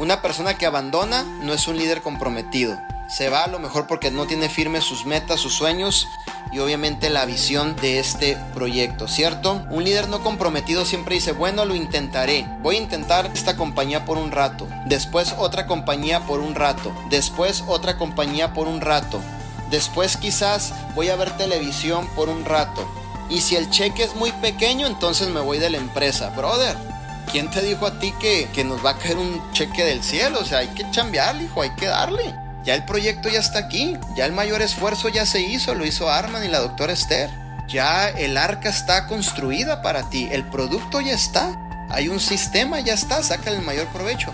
Una persona que abandona no es un líder comprometido. Se va a lo mejor porque no tiene firmes sus metas, sus sueños y obviamente la visión de este proyecto, ¿cierto? Un líder no comprometido siempre dice, bueno, lo intentaré. Voy a intentar esta compañía por un rato. Después otra compañía por un rato. Después otra compañía por un rato. Después quizás voy a ver televisión por un rato. Y si el cheque es muy pequeño, entonces me voy de la empresa. Brother, ¿quién te dijo a ti que, que nos va a caer un cheque del cielo? O sea, hay que chambearle, hijo, hay que darle. Ya el proyecto ya está aquí, ya el mayor esfuerzo ya se hizo, lo hizo Arman y la doctora Esther. Ya el arca está construida para ti, el producto ya está, hay un sistema, ya está, saca el mayor provecho.